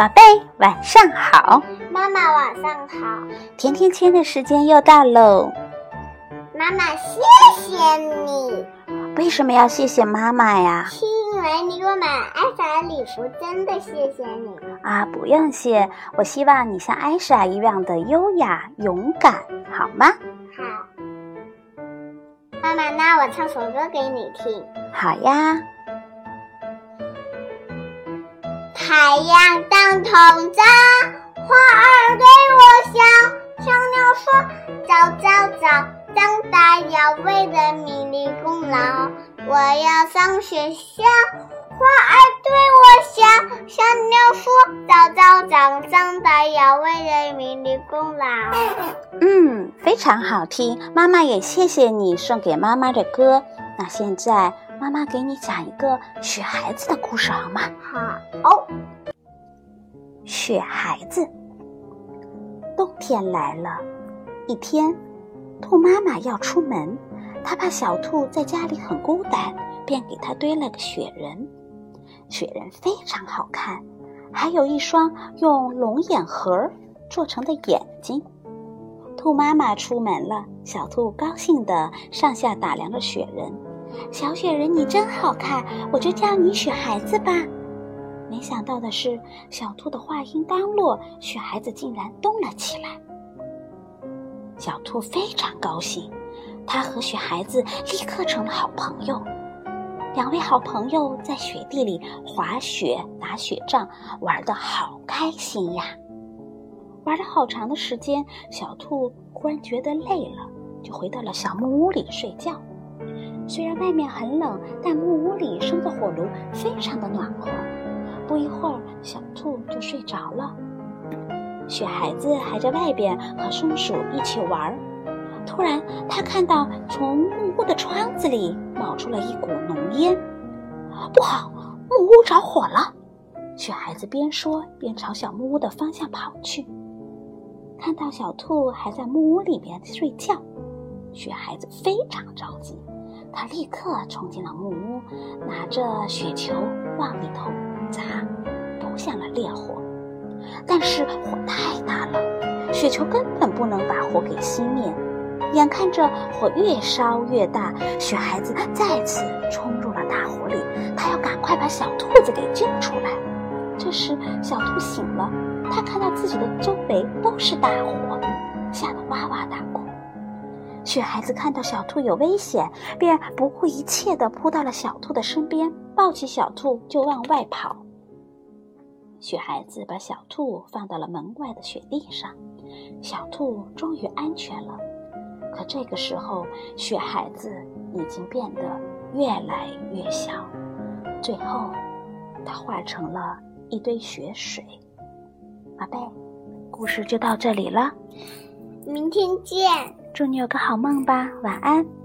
宝贝，晚上好。妈妈，晚上好。甜甜圈的时间又到喽。妈妈，谢谢你。为什么要谢谢妈妈呀？因为你给我买艾莎的礼服，真的谢谢你。啊，不用谢。我希望你像艾莎一样的优雅勇敢，好吗？好。妈妈，那我唱首歌给你听。好呀。太阳当头照，花儿对我笑。小鸟说：“早早早，长大要为人民立功劳。”我要上学校，花儿对我笑。小鸟说：“早早早，长大要为人民立功劳。”嗯，非常好听。妈妈也谢谢你送给妈妈的歌。那现在。妈妈给你讲一个雪孩子的故事好吗？好。雪孩子，冬天来了，一天，兔妈妈要出门，她怕小兔在家里很孤单，便给它堆了个雪人。雪人非常好看，还有一双用龙眼核做成的眼睛。兔妈妈出门了，小兔高兴地上下打量着雪人。小雪人，你真好看，我就叫你雪孩子吧。没想到的是，小兔的话音刚落，雪孩子竟然动了起来。小兔非常高兴，它和雪孩子立刻成了好朋友。两位好朋友在雪地里滑雪、打雪仗，玩得好开心呀！玩了好长的时间，小兔忽然觉得累了，就回到了小木屋里睡觉。虽然外面很冷，但木屋里生的火炉非常的暖和。不一会儿，小兔就睡着了。雪孩子还在外边和松鼠一起玩。突然，他看到从木屋的窗子里冒出了一股浓烟，不好，木屋着火了！雪孩子边说边朝小木屋的方向跑去。看到小兔还在木屋里面睡觉，雪孩子非常着急。他立刻冲进了木屋，拿着雪球往里头砸，扑向了烈火。但是火太大了，雪球根本不能把火给熄灭。眼看着火越烧越大，雪孩子再次冲入了大火里。他要赶快把小兔子给救出来。这时，小兔醒了，他看到自己的周围都是大火，吓得哇哇大哭。雪孩子看到小兔有危险，便不顾一切地扑到了小兔的身边，抱起小兔就往外跑。雪孩子把小兔放到了门外的雪地上，小兔终于安全了。可这个时候，雪孩子已经变得越来越小，最后，它化成了一堆雪水。宝贝，故事就到这里了，明天见。祝你有个好梦吧，晚安。